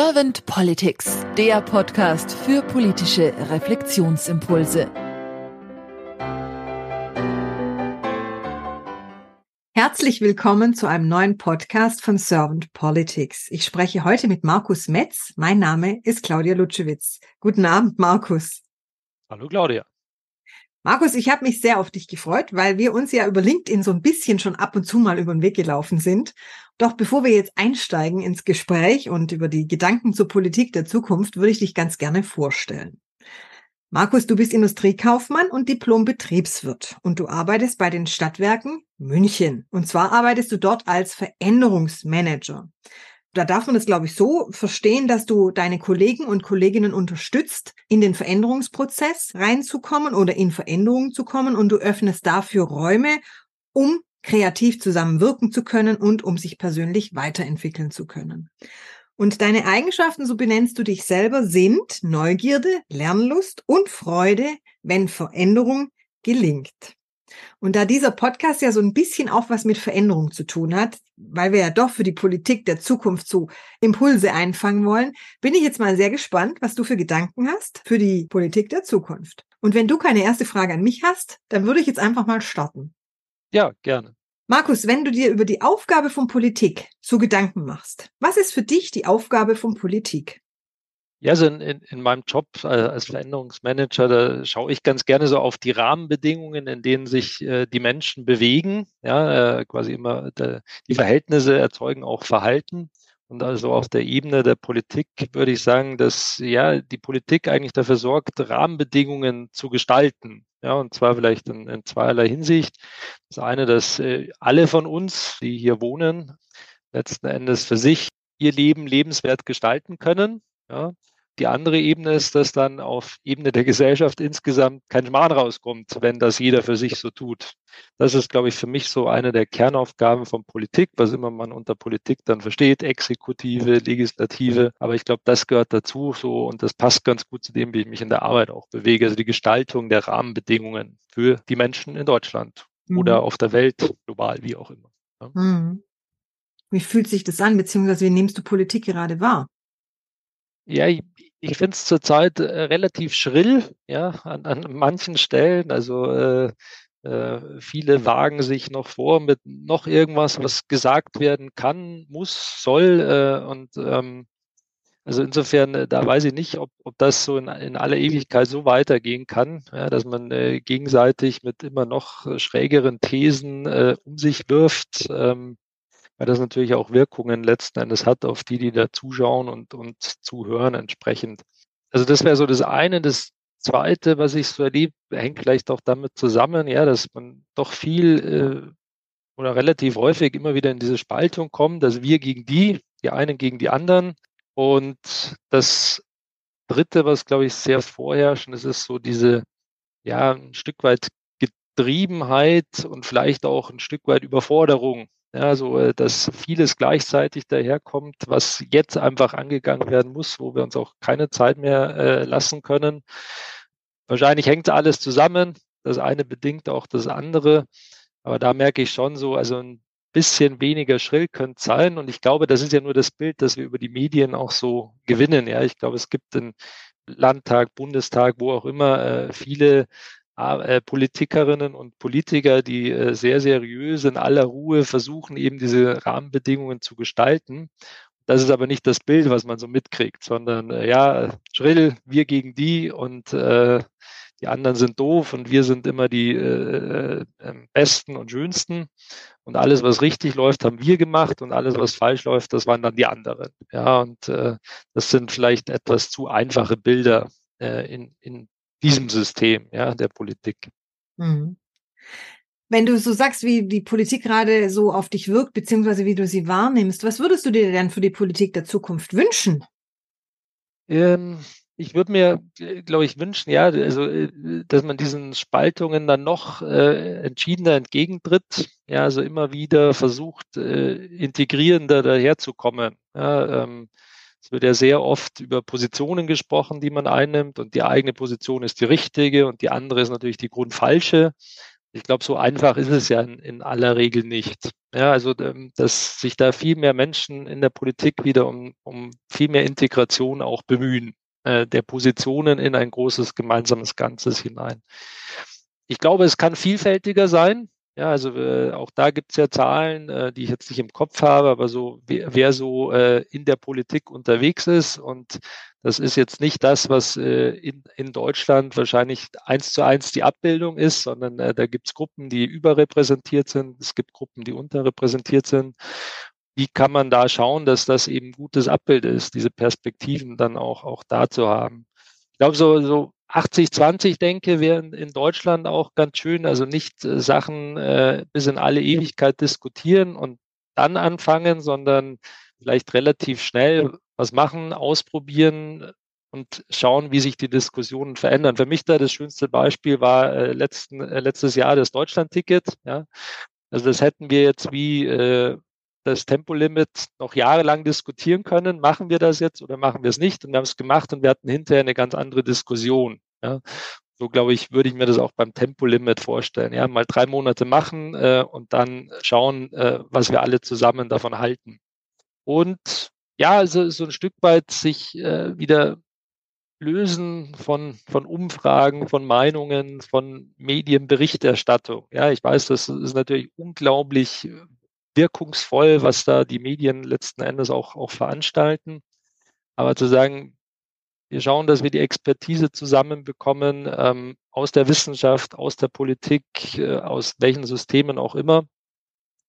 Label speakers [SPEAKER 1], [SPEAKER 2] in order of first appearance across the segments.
[SPEAKER 1] Servant Politics, der Podcast für politische Reflexionsimpulse.
[SPEAKER 2] Herzlich willkommen zu einem neuen Podcast von Servant Politics. Ich spreche heute mit Markus Metz. Mein Name ist Claudia Lutschewitz. Guten Abend, Markus.
[SPEAKER 3] Hallo, Claudia.
[SPEAKER 2] Markus, ich habe mich sehr auf dich gefreut, weil wir uns ja über LinkedIn so ein bisschen schon ab und zu mal über den Weg gelaufen sind. Doch bevor wir jetzt einsteigen ins Gespräch und über die Gedanken zur Politik der Zukunft, würde ich dich ganz gerne vorstellen. Markus, du bist Industriekaufmann und Diplom-Betriebswirt und du arbeitest bei den Stadtwerken München. Und zwar arbeitest du dort als Veränderungsmanager da darf man das, glaube ich, so verstehen, dass du deine Kollegen und Kolleginnen unterstützt, in den Veränderungsprozess reinzukommen oder in Veränderungen zu kommen und du öffnest dafür Räume, um kreativ zusammenwirken zu können und um sich persönlich weiterentwickeln zu können. Und deine Eigenschaften, so benennst du dich selber, sind Neugierde, Lernlust und Freude, wenn Veränderung gelingt. Und da dieser Podcast ja so ein bisschen auch was mit Veränderung zu tun hat, weil wir ja doch für die Politik der Zukunft so Impulse einfangen wollen, bin ich jetzt mal sehr gespannt, was du für Gedanken hast für die Politik der Zukunft. Und wenn du keine erste Frage an mich hast, dann würde ich jetzt einfach mal starten.
[SPEAKER 3] Ja, gerne.
[SPEAKER 2] Markus, wenn du dir über die Aufgabe von Politik so Gedanken machst, was ist für dich die Aufgabe von Politik?
[SPEAKER 3] Ja, also in, in, in meinem Job äh, als Veränderungsmanager, da schaue ich ganz gerne so auf die Rahmenbedingungen, in denen sich äh, die Menschen bewegen. Ja, äh, quasi immer der, die Verhältnisse erzeugen auch Verhalten. Und also auf der Ebene der Politik würde ich sagen, dass ja die Politik eigentlich dafür sorgt, Rahmenbedingungen zu gestalten. Ja, und zwar vielleicht in, in zweierlei Hinsicht. Das eine, dass äh, alle von uns, die hier wohnen, letzten Endes für sich ihr Leben lebenswert gestalten können. Ja, die andere Ebene ist, dass dann auf Ebene der Gesellschaft insgesamt kein Schmarrn rauskommt, wenn das jeder für sich so tut. Das ist, glaube ich, für mich so eine der Kernaufgaben von Politik, was immer man unter Politik dann versteht, Exekutive, Legislative. Aber ich glaube, das gehört dazu so und das passt ganz gut zu dem, wie ich mich in der Arbeit auch bewege. Also die Gestaltung der Rahmenbedingungen für die Menschen in Deutschland mhm. oder auf der Welt, global, wie auch immer. Ja.
[SPEAKER 2] Mhm. Wie fühlt sich das an, beziehungsweise wie nimmst du Politik gerade wahr?
[SPEAKER 3] Ja, ich, ich finde es zurzeit äh, relativ schrill, ja, an, an manchen Stellen. Also äh, äh, viele wagen sich noch vor mit noch irgendwas, was gesagt werden kann, muss, soll. Äh, und ähm, also insofern, äh, da weiß ich nicht, ob, ob das so in, in aller Ewigkeit so weitergehen kann, ja, dass man äh, gegenseitig mit immer noch schrägeren Thesen äh, um sich wirft. Ähm, weil das natürlich auch Wirkungen letzten Endes hat auf die, die da zuschauen und, und zuhören entsprechend. Also das wäre so das eine. Das zweite, was ich so erlebe, hängt vielleicht auch damit zusammen, ja, dass man doch viel äh, oder relativ häufig immer wieder in diese Spaltung kommt, dass wir gegen die, die einen gegen die anderen. Und das dritte, was glaube ich sehr vorherrschend ist, ist so diese, ja, ein Stück weit Getriebenheit und vielleicht auch ein Stück weit Überforderung ja, so, äh, dass vieles gleichzeitig daherkommt, was jetzt einfach angegangen werden muss, wo wir uns auch keine Zeit mehr äh, lassen können. Wahrscheinlich hängt alles zusammen. Das eine bedingt auch das andere. Aber da merke ich schon so, also ein bisschen weniger schrill könnte sein. Und ich glaube, das ist ja nur das Bild, das wir über die Medien auch so gewinnen. Ja, ich glaube, es gibt einen Landtag, Bundestag, wo auch immer, äh, viele Politikerinnen und Politiker, die äh, sehr seriös in aller Ruhe versuchen, eben diese Rahmenbedingungen zu gestalten. Das ist aber nicht das Bild, was man so mitkriegt, sondern äh, ja, schrill, wir gegen die und äh, die anderen sind doof und wir sind immer die äh, besten und schönsten. Und alles, was richtig läuft, haben wir gemacht und alles, was falsch läuft, das waren dann die anderen. Ja, und äh, das sind vielleicht etwas zu einfache Bilder äh, in, in diesem System, ja, der Politik. Mhm.
[SPEAKER 2] Wenn du so sagst, wie die Politik gerade so auf dich wirkt, beziehungsweise wie du sie wahrnimmst, was würdest du dir denn für die Politik der Zukunft wünschen?
[SPEAKER 3] Ähm, ich würde mir, glaube ich, wünschen, ja, also, äh, dass man diesen Spaltungen dann noch äh, entschiedener entgegentritt, ja, also immer wieder versucht, äh, integrierender daherzukommen. Ja, ähm, es wird ja sehr oft über Positionen gesprochen, die man einnimmt und die eigene Position ist die richtige und die andere ist natürlich die grundfalsche. ich glaube, so einfach ist es ja in, in, aller Regel nicht. Ja, also, ähm, dass sich da viel mehr Menschen in der Politik wieder um, um viel mehr Integration auch bemühen, äh, der Positionen in ein großes gemeinsames Ganzes hinein. Ich glaube, es kann vielfältiger sein. Ja, also äh, auch da gibt es ja Zahlen, äh, die ich jetzt nicht im Kopf habe, aber so wer, wer so äh, in der Politik unterwegs ist und das ist jetzt nicht das, was äh, in, in Deutschland wahrscheinlich eins zu eins die Abbildung ist, sondern äh, da gibt es Gruppen, die überrepräsentiert sind, es gibt Gruppen, die unterrepräsentiert sind. Wie kann man da schauen, dass das eben gutes Abbild ist, diese Perspektiven dann auch, auch da zu haben? Ich glaube, so, so 80-20 denke, wären in Deutschland auch ganz schön. Also nicht äh, Sachen äh, bis in alle Ewigkeit diskutieren und dann anfangen, sondern vielleicht relativ schnell was machen, ausprobieren und schauen, wie sich die Diskussionen verändern. Für mich da das schönste Beispiel war äh, letzten, äh, letztes Jahr das Deutschland-Ticket. Ja. Also das hätten wir jetzt wie äh, das Tempolimit noch jahrelang diskutieren können. Machen wir das jetzt oder machen wir es nicht? Und wir haben es gemacht und wir hatten hinterher eine ganz andere Diskussion. Ja. So glaube ich, würde ich mir das auch beim Tempolimit vorstellen. Ja, mal drei Monate machen äh, und dann schauen, äh, was wir alle zusammen davon halten. Und ja, also so ein Stück weit sich äh, wieder lösen von, von Umfragen, von Meinungen, von Medienberichterstattung. Ja, ich weiß, das ist natürlich unglaublich wirkungsvoll, was da die Medien letzten Endes auch, auch veranstalten. Aber zu sagen, wir schauen, dass wir die Expertise zusammenbekommen ähm, aus der Wissenschaft, aus der Politik, äh, aus welchen Systemen auch immer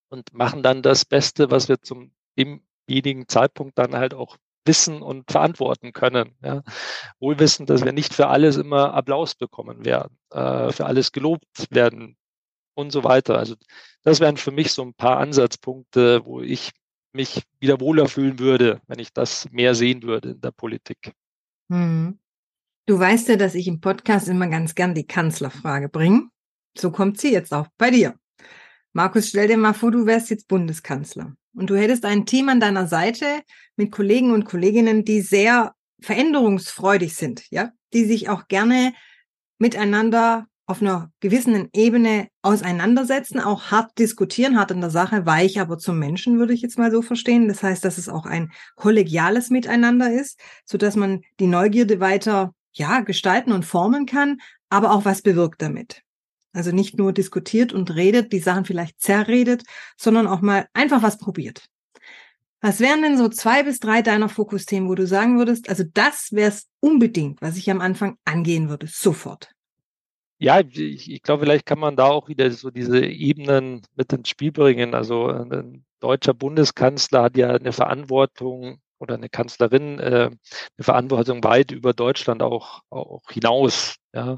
[SPEAKER 3] und machen dann das Beste, was wir zum demjenigen Zeitpunkt dann halt auch wissen und verantworten können. Ja. Wohl wissen, dass wir nicht für alles immer Applaus bekommen werden, äh, für alles gelobt werden und so weiter. Also das wären für mich so ein paar Ansatzpunkte, wo ich mich wieder wohler fühlen würde, wenn ich das mehr sehen würde in der Politik.
[SPEAKER 2] Hm. Du weißt ja, dass ich im Podcast immer ganz gern die Kanzlerfrage bringe. So kommt sie jetzt auch bei dir. Markus, stell dir mal vor, du wärst jetzt Bundeskanzler und du hättest ein Team an deiner Seite mit Kollegen und Kolleginnen, die sehr veränderungsfreudig sind, ja, die sich auch gerne miteinander auf einer gewissen Ebene auseinandersetzen, auch hart diskutieren, hart in der Sache, weich aber zum Menschen, würde ich jetzt mal so verstehen. Das heißt, dass es auch ein kollegiales Miteinander ist, so dass man die Neugierde weiter, ja, gestalten und formen kann, aber auch was bewirkt damit. Also nicht nur diskutiert und redet, die Sachen vielleicht zerredet, sondern auch mal einfach was probiert. Was wären denn so zwei bis drei deiner Fokusthemen, wo du sagen würdest, also das wäre es unbedingt, was ich am Anfang angehen würde, sofort?
[SPEAKER 3] Ja, ich, ich glaube, vielleicht kann man da auch wieder so diese Ebenen mit ins Spiel bringen. Also ein deutscher Bundeskanzler hat ja eine Verantwortung oder eine Kanzlerin äh, eine Verantwortung weit über Deutschland auch, auch hinaus. Ja.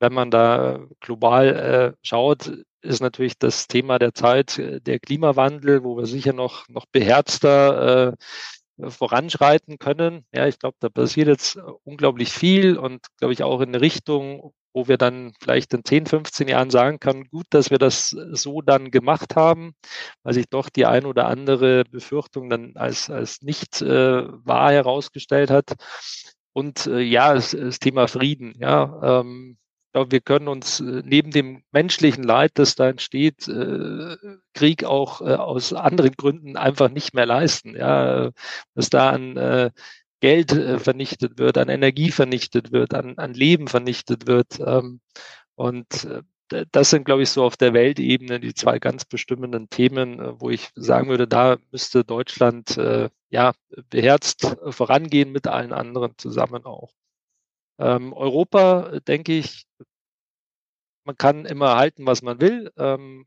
[SPEAKER 3] Wenn man da global äh, schaut, ist natürlich das Thema der Zeit äh, der Klimawandel, wo wir sicher noch, noch beherzter äh, voranschreiten können. Ja, ich glaube, da passiert jetzt unglaublich viel und glaube ich auch in Richtung, wo wir dann vielleicht in 10, 15 Jahren sagen können, gut, dass wir das so dann gemacht haben, weil sich doch die ein oder andere Befürchtung dann als, als nicht äh, wahr herausgestellt hat. Und äh, ja, das, das Thema Frieden, ja. Ähm, glaube, wir können uns äh, neben dem menschlichen Leid, das da entsteht, äh, Krieg auch äh, aus anderen Gründen einfach nicht mehr leisten. Ja, dass da an Geld äh, vernichtet wird, an Energie vernichtet wird, an, an Leben vernichtet wird. Ähm, und äh, das sind, glaube ich, so auf der Weltebene die zwei ganz bestimmenden Themen, äh, wo ich sagen würde, da müsste Deutschland äh, ja beherzt vorangehen mit allen anderen zusammen auch. Ähm, Europa, denke ich, man kann immer halten, was man will. Ähm,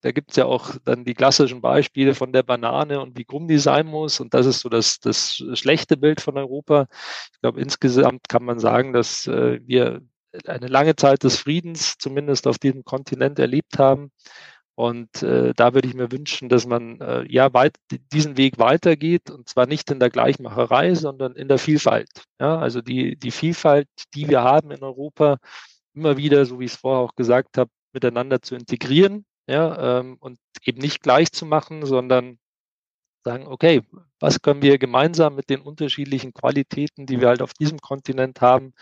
[SPEAKER 3] da gibt es ja auch dann die klassischen Beispiele von der Banane und wie krumm die sein muss. Und das ist so das, das schlechte Bild von Europa. Ich glaube, insgesamt kann man sagen, dass äh, wir eine lange Zeit des Friedens zumindest auf diesem Kontinent erlebt haben. Und äh, da würde ich mir wünschen, dass man äh, ja weit, diesen Weg weitergeht und zwar nicht in der Gleichmacherei, sondern in der Vielfalt. Ja, also die, die Vielfalt, die wir haben in Europa, immer wieder, so wie ich es vorher auch gesagt habe, miteinander zu integrieren ja, ähm, und eben nicht gleich zu machen, sondern sagen, okay, was können wir gemeinsam mit den unterschiedlichen Qualitäten, die wir halt auf diesem Kontinent haben,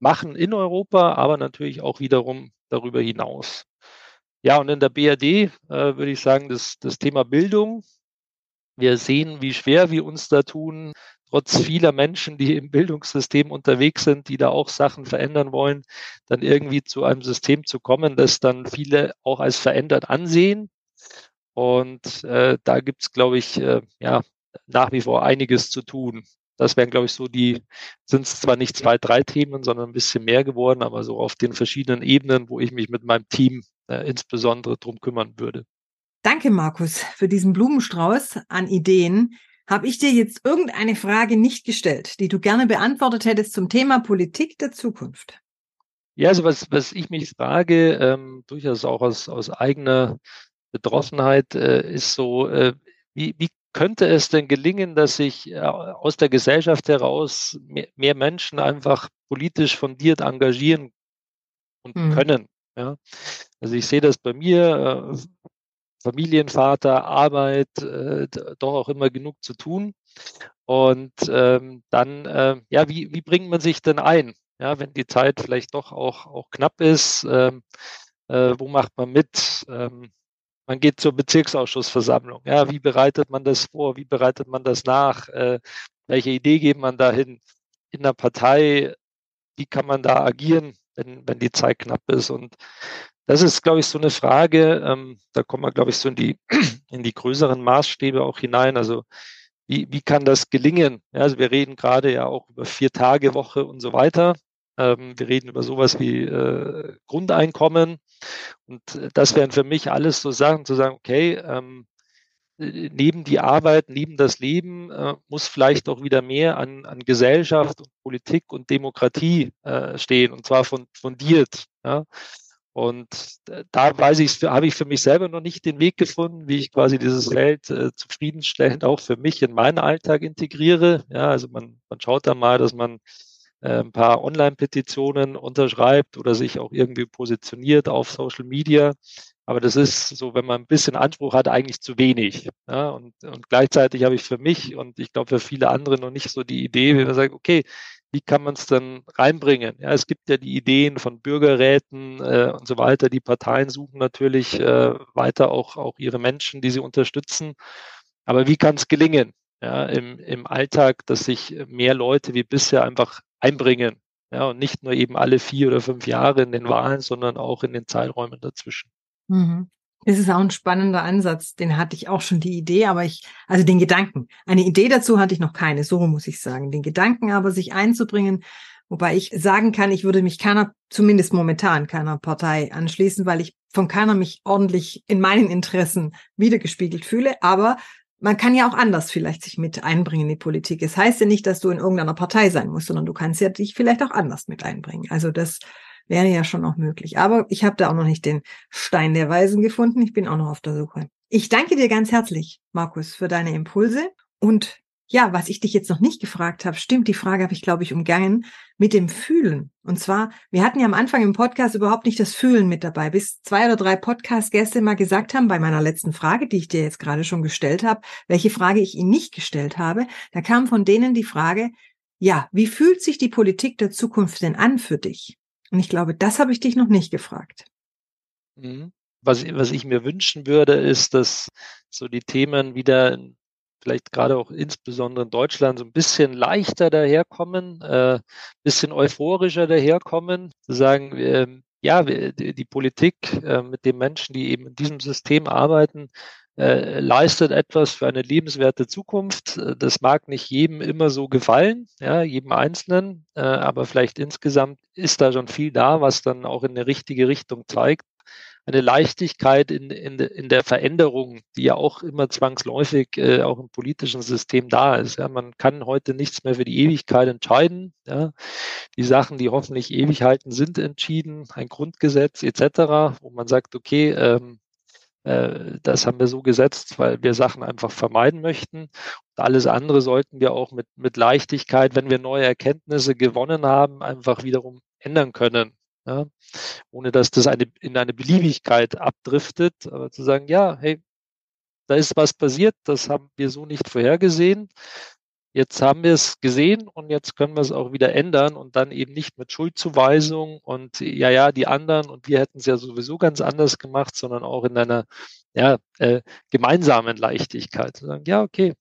[SPEAKER 3] machen in Europa, aber natürlich auch wiederum darüber hinaus. Ja, und in der BRD äh, würde ich sagen, das, das Thema Bildung. Wir sehen, wie schwer wir uns da tun, trotz vieler Menschen, die im Bildungssystem unterwegs sind, die da auch Sachen verändern wollen, dann irgendwie zu einem System zu kommen, das dann viele auch als verändert ansehen. Und äh, da gibt es, glaube ich, äh, ja, nach wie vor einiges zu tun. Das wären, glaube ich, so die, sind es zwar nicht zwei, drei Themen, sondern ein bisschen mehr geworden, aber so auf den verschiedenen Ebenen, wo ich mich mit meinem Team äh, insbesondere drum kümmern würde.
[SPEAKER 2] Danke, Markus, für diesen Blumenstrauß an Ideen. Habe ich dir jetzt irgendeine Frage nicht gestellt, die du gerne beantwortet hättest zum Thema Politik der Zukunft?
[SPEAKER 3] Ja, also was, was ich mich frage, ähm, durchaus auch aus, aus eigener Betroffenheit, äh, ist so, äh, wie, wie könnte es denn gelingen, dass sich äh, aus der Gesellschaft heraus mehr, mehr, Menschen einfach politisch fundiert engagieren und hm. können? Ja? Also ich sehe das bei mir, äh, Familienvater, Arbeit, äh, doch auch immer genug zu tun. Und ähm, dann, äh, ja, wie, wie bringt man sich denn ein? Ja, wenn die Zeit vielleicht doch auch, auch knapp ist, ähm, äh, wo macht man mit? Ähm, man geht zur Bezirksausschussversammlung. Ja, wie bereitet man das vor? Wie bereitet man das nach? Äh, welche Idee geht man dahin? In der Partei, wie kann man da agieren, wenn, wenn die Zeit knapp ist? Und das ist, glaube ich, so eine Frage, ähm, da kommen wir, glaube ich, so in die, in die größeren Maßstäbe auch hinein. Also wie, wie kann das gelingen? Ja, also wir reden gerade ja auch über vier Tage Woche und so weiter. Ähm, wir reden über sowas wie äh, Grundeinkommen. Und das wären für mich alles so Sachen zu sagen, okay, ähm, neben die Arbeit, neben das Leben äh, muss vielleicht auch wieder mehr an, an Gesellschaft und Politik und Demokratie äh, stehen und zwar von, fundiert. Ja? Und da weiß ich, habe ich für mich selber noch nicht den Weg gefunden, wie ich quasi dieses Feld äh, zufriedenstellend auch für mich in meinen Alltag integriere. Ja, also man, man schaut da mal, dass man äh, ein paar Online-Petitionen unterschreibt oder sich auch irgendwie positioniert auf Social Media. Aber das ist so, wenn man ein bisschen Anspruch hat, eigentlich zu wenig. Ja, und, und gleichzeitig habe ich für mich und ich glaube für viele andere noch nicht so die Idee, wie man sagt, okay, wie kann man es dann reinbringen? Ja, es gibt ja die Ideen von Bürgerräten äh, und so weiter. Die Parteien suchen natürlich äh, weiter auch, auch ihre Menschen, die sie unterstützen. Aber wie kann es gelingen, ja, im, im Alltag, dass sich mehr Leute wie bisher einfach einbringen? Ja, und nicht nur eben alle vier oder fünf Jahre in den Wahlen, sondern auch in den Zeiträumen dazwischen.
[SPEAKER 2] Mhm. Das ist auch ein spannender Ansatz. Den hatte ich auch schon die Idee, aber ich, also den Gedanken. Eine Idee dazu hatte ich noch keine, so muss ich sagen. Den Gedanken aber, sich einzubringen, wobei ich sagen kann, ich würde mich keiner, zumindest momentan keiner Partei anschließen, weil ich von keiner mich ordentlich in meinen Interessen wiedergespiegelt fühle. Aber man kann ja auch anders vielleicht sich mit einbringen in die Politik. Es heißt ja nicht, dass du in irgendeiner Partei sein musst, sondern du kannst ja dich vielleicht auch anders mit einbringen. Also das Wäre ja schon auch möglich. Aber ich habe da auch noch nicht den Stein der Weisen gefunden. Ich bin auch noch auf der Suche. Ich danke dir ganz herzlich, Markus, für deine Impulse. Und ja, was ich dich jetzt noch nicht gefragt habe, stimmt, die Frage habe ich, glaube ich, umgangen mit dem Fühlen. Und zwar, wir hatten ja am Anfang im Podcast überhaupt nicht das Fühlen mit dabei, bis zwei oder drei Podcast-Gäste mal gesagt haben, bei meiner letzten Frage, die ich dir jetzt gerade schon gestellt habe, welche Frage ich ihnen nicht gestellt habe, da kam von denen die Frage, ja, wie fühlt sich die Politik der Zukunft denn an für dich? Und ich glaube, das habe ich dich noch nicht gefragt.
[SPEAKER 3] Mhm. Was, was ich mir wünschen würde, ist, dass so die Themen wieder vielleicht gerade auch insbesondere in Deutschland so ein bisschen leichter daherkommen, äh, bisschen euphorischer daherkommen, zu sagen, äh, ja, die, die Politik äh, mit den Menschen, die eben in diesem System arbeiten, äh, leistet etwas für eine lebenswerte Zukunft. Das mag nicht jedem immer so gefallen, ja, jedem Einzelnen, äh, aber vielleicht insgesamt ist da schon viel da, was dann auch in eine richtige Richtung zeigt. Eine Leichtigkeit in, in, in der Veränderung, die ja auch immer zwangsläufig äh, auch im politischen System da ist. Ja. Man kann heute nichts mehr für die Ewigkeit entscheiden. Ja. Die Sachen, die hoffentlich ewig halten, sind entschieden, ein Grundgesetz etc., wo man sagt, okay, ähm, äh, das haben wir so gesetzt, weil wir Sachen einfach vermeiden möchten. Und alles andere sollten wir auch mit, mit Leichtigkeit, wenn wir neue Erkenntnisse gewonnen haben, einfach wiederum ändern können. Ja? Ohne dass das eine, in eine Beliebigkeit abdriftet, aber zu sagen, ja, hey, da ist was passiert, das haben wir so nicht vorhergesehen. Jetzt haben wir es gesehen und jetzt können wir es auch wieder ändern und dann eben nicht mit Schuldzuweisung und ja, ja, die anderen und wir hätten es ja sowieso ganz anders gemacht, sondern auch in einer ja, äh, gemeinsamen Leichtigkeit. Sagen, ja, okay,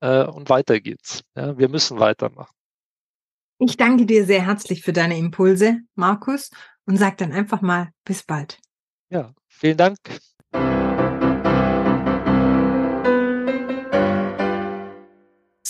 [SPEAKER 3] äh, und weiter geht's. Ja, wir müssen weitermachen.
[SPEAKER 2] Ich danke dir sehr herzlich für deine Impulse, Markus, und sag dann einfach mal bis bald.
[SPEAKER 3] Ja, vielen Dank.